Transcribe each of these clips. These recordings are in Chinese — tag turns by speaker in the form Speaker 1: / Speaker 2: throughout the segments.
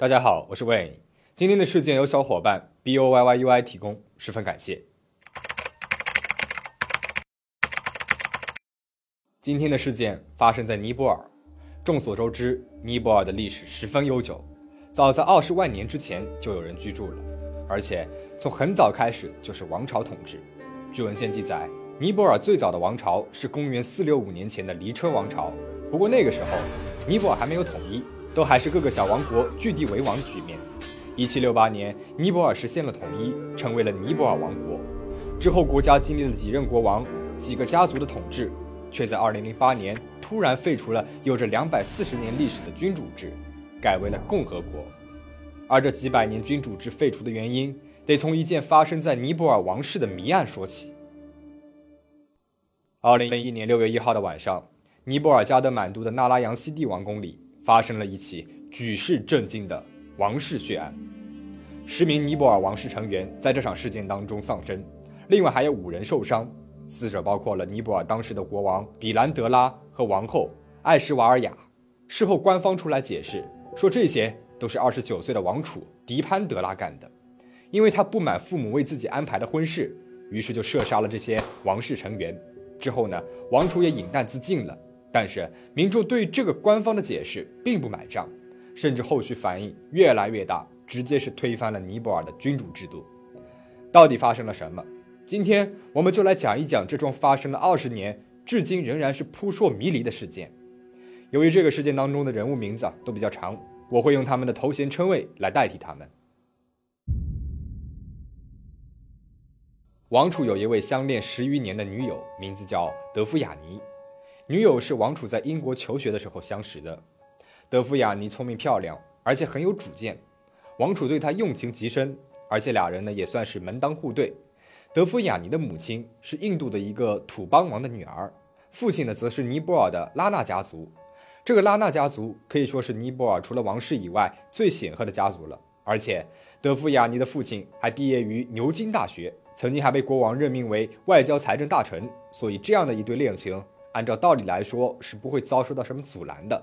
Speaker 1: 大家好，我是 Wayne。今天的事件由小伙伴 B O Y Y U I 提供，十分感谢。今天的事件发生在尼泊尔。众所周知，尼泊尔的历史十分悠久，早在二十万年之前就有人居住了，而且从很早开始就是王朝统治。据文献记载，尼泊尔最早的王朝是公元四六五年前的离车王朝。不过那个时候，尼泊尔还没有统一。都还是各个小王国据地为王的局面。一七六八年，尼泊尔实现了统一，成为了尼泊尔王国。之后，国家经历了几任国王、几个家族的统治，却在二零零八年突然废除了有着两百四十年历史的君主制，改为了共和国。而这几百年君主制废除的原因，得从一件发生在尼泊尔王室的谜案说起。二零零一年六月一号的晚上，尼泊尔加德满都的纳拉扬西帝王宫里。发生了一起举世震惊的王室血案，十名尼泊尔王室成员在这场事件当中丧生，另外还有五人受伤，死者包括了尼泊尔当时的国王比兰德拉和王后艾什瓦尔雅。事后官方出来解释说，这些都是二十九岁的王储迪潘德拉干的，因为他不满父母为自己安排的婚事，于是就射杀了这些王室成员。之后呢，王储也饮弹自尽了。但是民众对这个官方的解释并不买账，甚至后续反应越来越大，直接是推翻了尼泊尔的君主制度。到底发生了什么？今天我们就来讲一讲这桩发生了二十年，至今仍然是扑朔迷离的事件。由于这个事件当中的人物名字都比较长，我会用他们的头衔称谓来代替他们。王储有一位相恋十余年的女友，名字叫德夫雅尼。女友是王储在英国求学的时候相识的，德夫雅尼聪明漂亮，而且很有主见，王储对她用情极深，而且俩人呢也算是门当户对。德夫雅尼的母亲是印度的一个土邦王的女儿，父亲呢则是尼泊尔的拉纳家族。这个拉纳家族可以说是尼泊尔除了王室以外最显赫的家族了，而且德夫雅尼的父亲还毕业于牛津大学，曾经还被国王任命为外交财政大臣，所以这样的一对恋情。按照道理来说是不会遭受到什么阻拦的，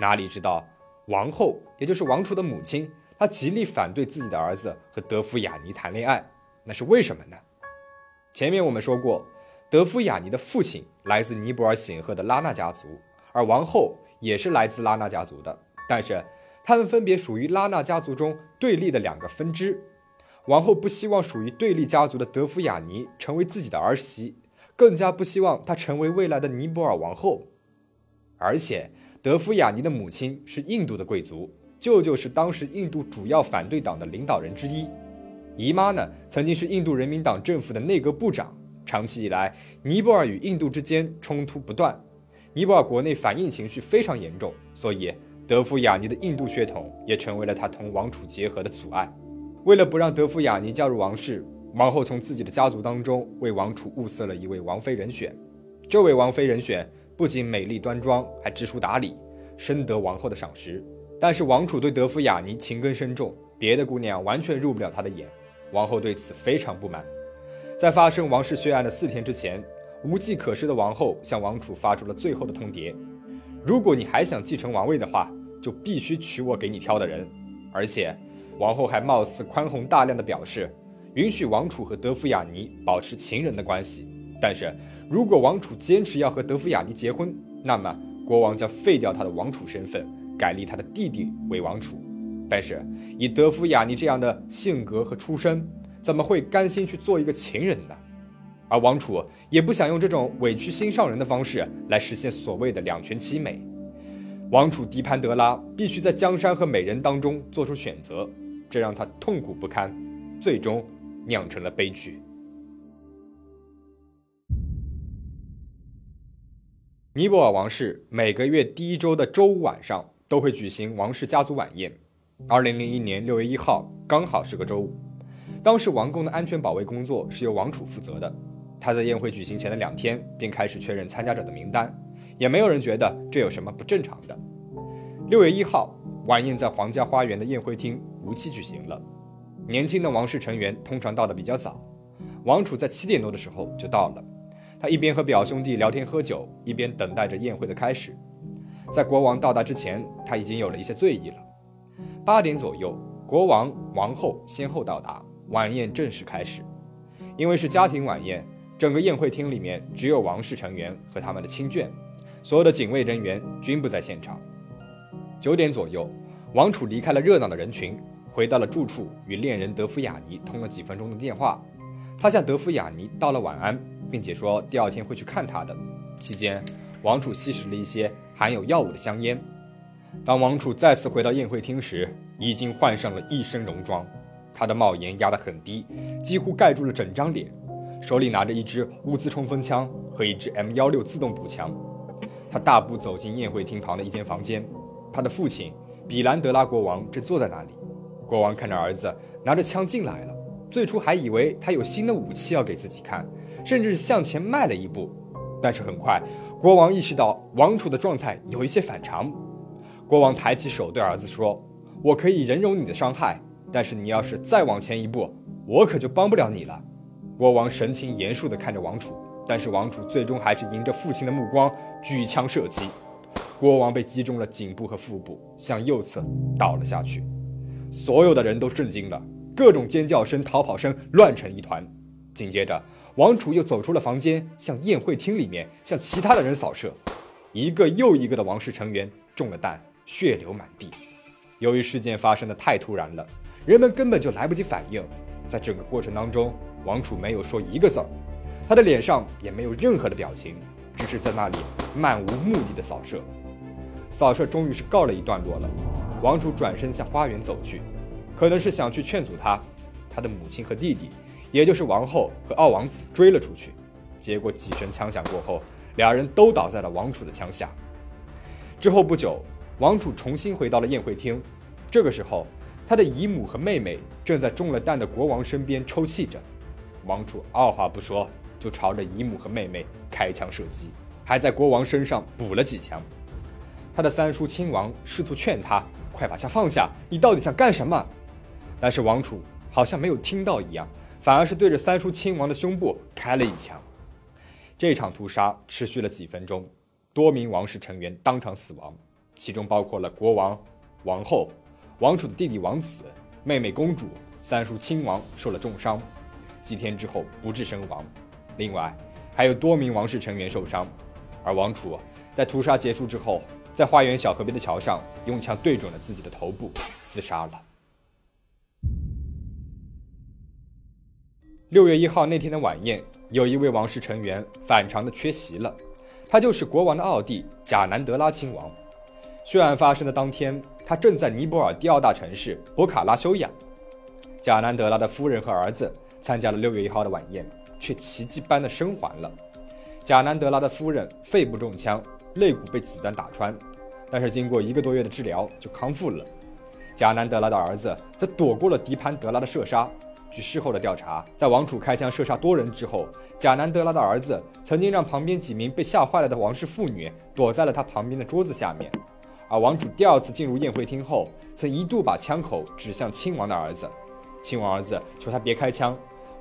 Speaker 1: 哪里知道王后，也就是王储的母亲，她极力反对自己的儿子和德夫雅尼谈恋爱，那是为什么呢？前面我们说过，德夫雅尼的父亲来自尼泊尔显赫的拉纳家族，而王后也是来自拉纳家族的，但是他们分别属于拉纳家族中对立的两个分支，王后不希望属于对立家族的德夫雅尼成为自己的儿媳。更加不希望她成为未来的尼泊尔王后，而且德夫雅尼的母亲是印度的贵族，舅舅是当时印度主要反对党的领导人之一，姨妈呢曾经是印度人民党政府的内阁部长。长期以来，尼泊尔与印度之间冲突不断，尼泊尔国内反印情绪非常严重，所以德夫雅尼的印度血统也成为了他同王储结合的阻碍。为了不让德夫雅尼加入王室。王后从自己的家族当中为王储物色了一位王妃人选，这位王妃人选不仅美丽端庄，还知书达理，深得王后的赏识。但是王储对德芙雅尼情根深重，别的姑娘完全入不了他的眼。王后对此非常不满。在发生王室血案的四天之前，无计可施的王后向王储发出了最后的通牒：如果你还想继承王位的话，就必须娶我给你挑的人。而且，王后还貌似宽宏大量的表示。允许王储和德芙雅尼保持情人的关系，但是如果王储坚持要和德芙雅尼结婚，那么国王将废掉他的王储身份，改立他的弟弟为王储。但是以德芙雅尼这样的性格和出身，怎么会甘心去做一个情人呢？而王储也不想用这种委屈心上人的方式来实现所谓的两全其美。王储迪潘德拉必须在江山和美人当中做出选择，这让他痛苦不堪，最终。酿成了悲剧。尼泊尔王室每个月第一周的周五晚上都会举行王室家族晚宴。二零零一年六月一号刚好是个周五，当时王宫的安全保卫工作是由王储负责的。他在宴会举行前的两天便开始确认参加者的名单，也没有人觉得这有什么不正常的。六月一号，晚宴在皇家花园的宴会厅如期举行了。年轻的王室成员通常到的比较早，王储在七点多的时候就到了。他一边和表兄弟聊天喝酒，一边等待着宴会的开始。在国王到达之前，他已经有了一些醉意了。八点左右，国王、王后先后到达，晚宴正式开始。因为是家庭晚宴，整个宴会厅里面只有王室成员和他们的亲眷，所有的警卫人员均不在现场。九点左右，王储离开了热闹的人群，回到了住处，与恋人德芙雅尼通了几分钟的电话。他向德芙雅尼道了晚安，并且说第二天会去看她的。期间，王储吸食了一些含有药物的香烟。当王储再次回到宴会厅时，已经换上了一身戎装，他的帽檐压得很低，几乎盖住了整张脸，手里拿着一支乌兹冲锋枪和一支 M 幺六自动步枪。他大步走进宴会厅旁的一间房间，他的父亲比兰德拉国王正坐在那里。国王看着儿子拿着枪进来了，最初还以为他有新的武器要给自己看，甚至向前迈了一步，但是很快，国王意识到王储的状态有一些反常。国王抬起手对儿子说：“我可以忍容你的伤害，但是你要是再往前一步，我可就帮不了你了。”国王神情严肃地看着王储，但是王储最终还是迎着父亲的目光举枪射击。国王被击中了颈部和腹部，向右侧倒了下去。所有的人都震惊了，各种尖叫声、逃跑声乱成一团。紧接着，王储又走出了房间，向宴会厅里面向其他的人扫射，一个又一个的王室成员中了弹。血流满地。由于事件发生的太突然了，人们根本就来不及反应。在整个过程当中，王储没有说一个字儿，他的脸上也没有任何的表情，只是在那里漫无目的的扫射。扫射终于是告了一段落了，王储转身向花园走去，可能是想去劝阻他。他的母亲和弟弟，也就是王后和二王子追了出去，结果几声枪响过后，俩人都倒在了王储的枪下。之后不久。王储重新回到了宴会厅，这个时候，他的姨母和妹妹正在中了弹的国王身边抽泣着。王储二话不说就朝着姨母和妹妹开枪射击，还在国王身上补了几枪。他的三叔亲王试图劝他快把枪放下，你到底想干什么？但是王储好像没有听到一样，反而是对着三叔亲王的胸部开了一枪。这场屠杀持续了几分钟，多名王室成员当场死亡。其中包括了国王、王后、王储的弟弟王子、妹妹公主、三叔亲王受了重伤，几天之后不治身亡。另外还有多名王室成员受伤，而王储在屠杀结束之后，在花园小河边的桥上用枪对准了自己的头部，自杀了。六月一号那天的晚宴，有一位王室成员反常的缺席了，他就是国王的奥弟贾南德拉亲王。血案发生的当天，他正在尼泊尔第二大城市博卡拉休养。贾南德拉的夫人和儿子参加了六月一号的晚宴，却奇迹般的生还了。贾南德拉的夫人肺部中枪，肋骨被子弹打穿，但是经过一个多月的治疗就康复了。贾南德拉的儿子则躲过了迪潘德拉的射杀。据事后的调查，在王储开枪射杀多人之后，贾南德拉的儿子曾经让旁边几名被吓坏了的王室妇女躲在了他旁边的桌子下面。而王储第二次进入宴会厅后，曾一度把枪口指向亲王的儿子，亲王儿子求他别开枪，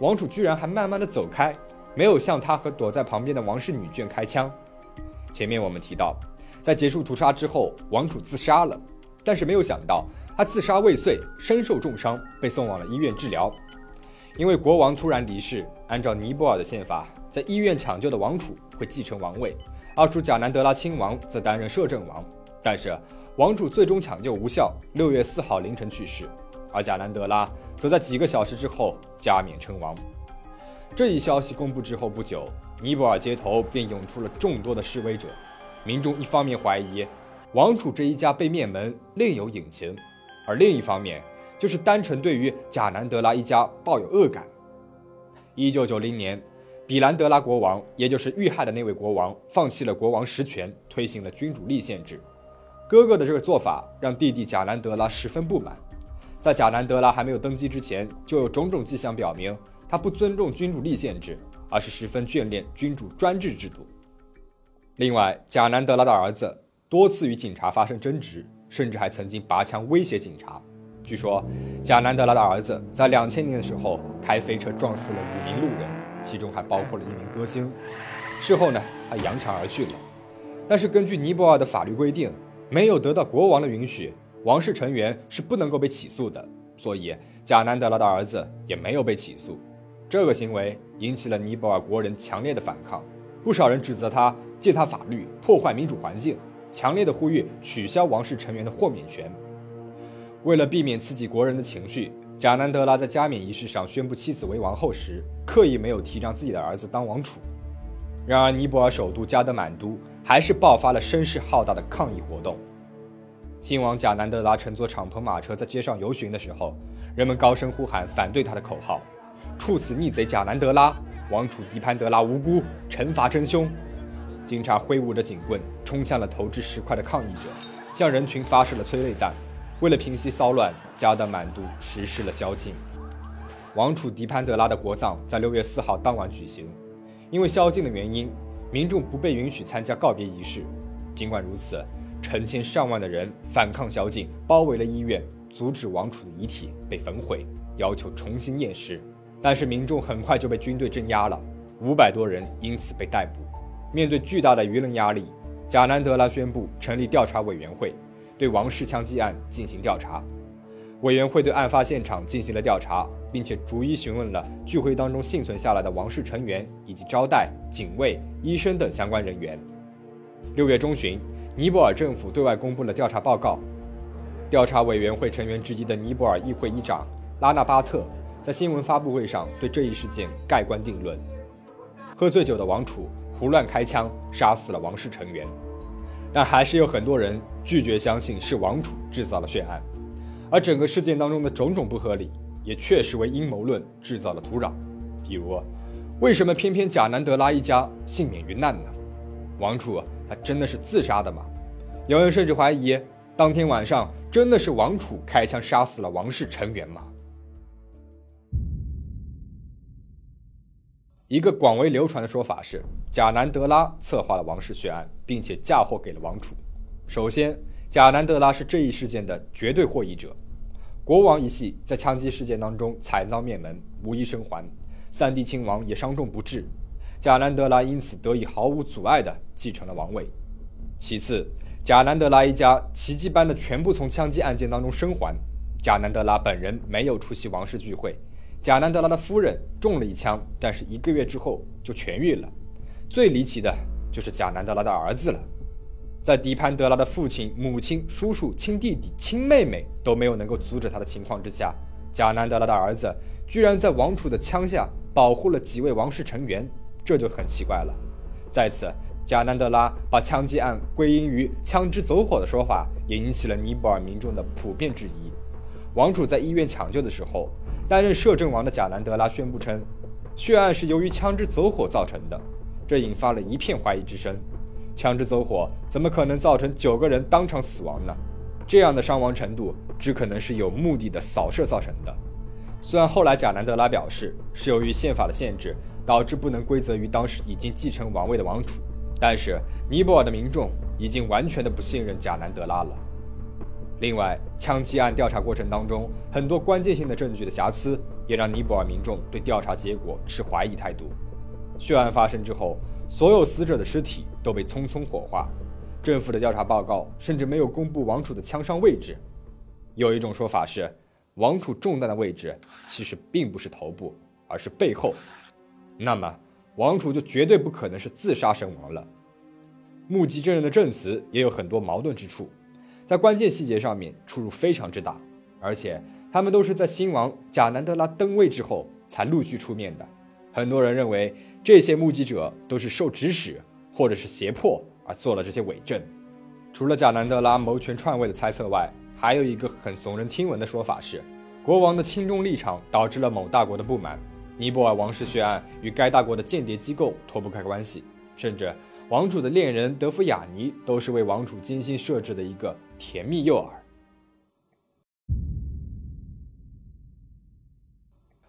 Speaker 1: 王储居然还慢慢的走开，没有向他和躲在旁边的王室女眷开枪。前面我们提到，在结束屠杀之后，王储自杀了，但是没有想到他自杀未遂，身受重伤，被送往了医院治疗。因为国王突然离世，按照尼泊尔的宪法，在医院抢救的王储会继承王位，二叔贾南德拉亲王则担任摄政王。但是，王储最终抢救无效，六月四号凌晨去世，而贾兰德拉则在几个小时之后加冕称王。这一消息公布之后不久，尼泊尔街头便涌出了众多的示威者。民众一方面怀疑王储这一家被灭门另有隐情，而另一方面就是单纯对于贾南德拉一家抱有恶感。一九九零年，比兰德拉国王，也就是遇害的那位国王，放弃了国王实权，推行了君主立宪制。哥哥的这个做法让弟弟贾南德拉十分不满，在贾南德拉还没有登基之前，就有种种迹象表明他不尊重君主立宪制，而是十分眷恋君主专制制度。另外，贾南德拉的儿子多次与警察发生争执，甚至还曾经拔枪威胁警察。据说，贾南德拉的儿子在两千年的时候开飞车撞死了五名路人，其中还包括了一名歌星。事后呢，他扬长而去了。但是根据尼泊尔的法律规定，没有得到国王的允许，王室成员是不能够被起诉的，所以贾南德拉的儿子也没有被起诉。这个行为引起了尼泊尔国人强烈的反抗，不少人指责他践踏法律、破坏民主环境，强烈的呼吁取消王室成员的豁免权。为了避免刺激国人的情绪，贾南德拉在加冕仪式上宣布妻子为王后时，刻意没有提倡自己的儿子当王储。然而，尼泊尔首都加德满都还是爆发了声势浩大的抗议活动。新王贾南德拉乘坐敞篷马车在街上游巡的时候，人们高声呼喊反对他的口号。处死逆贼贾南德拉，王储迪潘德拉无辜，惩罚真凶。警察挥舞着警棍冲向了投掷石块的抗议者，向人群发射了催泪弹。为了平息骚乱，加德满都实施了宵禁。王储迪潘德拉的国葬在六月四号当晚举行，因为宵禁的原因，民众不被允许参加告别仪式。尽管如此，成千上万的人反抗宵禁，包围了医院，阻止王储的遗体被焚毁，要求重新验尸。但是民众很快就被军队镇压了，五百多人因此被逮捕。面对巨大的舆论压力，贾南德拉宣布成立调查委员会，对王室枪击案进行调查。委员会对案发现场进行了调查，并且逐一询问了聚会当中幸存下来的王室成员以及招待、警卫、医生等相关人员。六月中旬，尼泊尔政府对外公布了调查报告。调查委员会成员之一的尼泊尔议会议长拉纳巴特。在新闻发布会上，对这一事件盖棺定论：喝醉酒的王储胡乱开枪，杀死了王室成员。但还是有很多人拒绝相信是王储制造了血案，而整个事件当中的种种不合理，也确实为阴谋论制造了土壤。比如，为什么偏偏贾南德拉一家幸免于难呢？王储他真的是自杀的吗？有人甚至怀疑，当天晚上真的是王储开枪杀死了王室成员吗？一个广为流传的说法是，贾南德拉策划了王室血案，并且嫁祸给了王储。首先，贾南德拉是这一事件的绝对获益者。国王一系在枪击事件当中惨遭灭门，无一生还；三弟亲王也伤重不治，贾南德拉因此得以毫无阻碍地继承了王位。其次，贾南德拉一家奇迹般的全部从枪击案件当中生还，贾南德拉本人没有出席王室聚会。贾南德拉的夫人中了一枪，但是一个月之后就痊愈了。最离奇的就是贾南德拉的儿子了，在迪潘德拉的父亲、母亲、叔叔、亲弟弟、亲妹妹都没有能够阻止他的情况之下，贾南德拉的儿子居然在王储的枪下保护了几位王室成员，这就很奇怪了。在此，贾南德拉把枪击案归因于枪支走火的说法，也引起了尼泊尔民众的普遍质疑。王储在医院抢救的时候。担任摄政王的贾南德拉宣布称，血案是由于枪支走火造成的，这引发了一片怀疑之声。枪支走火怎么可能造成九个人当场死亡呢？这样的伤亡程度只可能是有目的的扫射造成的。虽然后来贾南德拉表示是由于宪法的限制导致不能归责于当时已经继承王位的王储，但是尼泊尔的民众已经完全的不信任贾南德拉了。另外，枪击案调查过程当中，很多关键性的证据的瑕疵，也让尼泊尔民众对调查结果持怀疑态度。血案发生之后，所有死者的尸体都被匆匆火化，政府的调查报告甚至没有公布王储的枪伤位置。有一种说法是，王储中弹的位置其实并不是头部，而是背后。那么，王储就绝对不可能是自杀身亡了。目击证人的证词也有很多矛盾之处。在关键细节上面出入非常之大，而且他们都是在新王贾南德拉登位之后才陆续出面的。很多人认为这些目击者都是受指使或者是胁迫而做了这些伪证。除了贾南德拉谋权篡位的猜测外，还有一个很耸人听闻的说法是，国王的亲中立场导致了某大国的不满，尼泊尔王室血案与该大国的间谍机构脱不开关系，甚至。王储的恋人德夫雅尼都是为王储精心设置的一个甜蜜诱饵。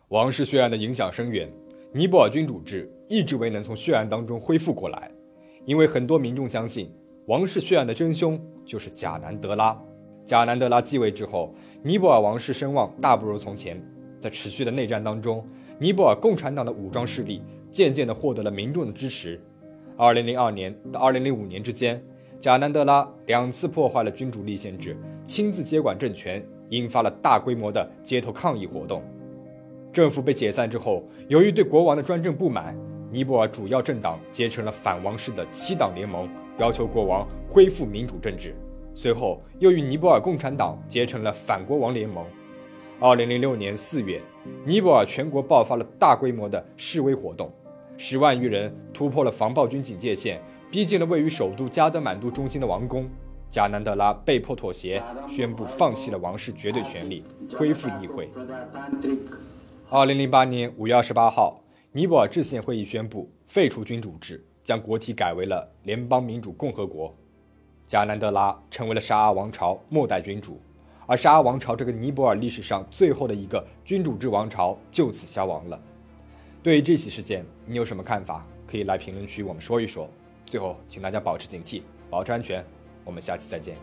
Speaker 1: 王室血案的影响深远，尼泊尔君主制一直未能从血案当中恢复过来，因为很多民众相信王室血案的真凶就是贾南德拉。贾南德拉继位之后，尼泊尔王室声望大不如从前，在持续的内战当中，尼泊尔共产党的武装势力渐渐的获得了民众的支持。二零零二年到二零零五年之间，贾南德拉两次破坏了君主立宪制，亲自接管政权，引发了大规模的街头抗议活动。政府被解散之后，由于对国王的专政不满，尼泊尔主要政党结成了反王室的七党联盟，要求国王恢复民主政治。随后又与尼泊尔共产党结成了反国王联盟。二零零六年四月，尼泊尔全国爆发了大规模的示威活动，十万余人突破了防暴军警戒线。逼近了位于首都加德满都中心的王宫，加南德拉被迫妥协，宣布放弃了王室绝对权力，恢复议会。二零零八年五月二十八号，尼泊尔制宪会议宣布废除君主制，将国体改为了联邦民主共和国。加南德拉成为了沙阿王朝末代君主，而沙阿王朝这个尼泊尔历史上最后的一个君主制王朝就此消亡了。对于这起事件，你有什么看法？可以来评论区我们说一说。最后，请大家保持警惕，保持安全。我们下期再见。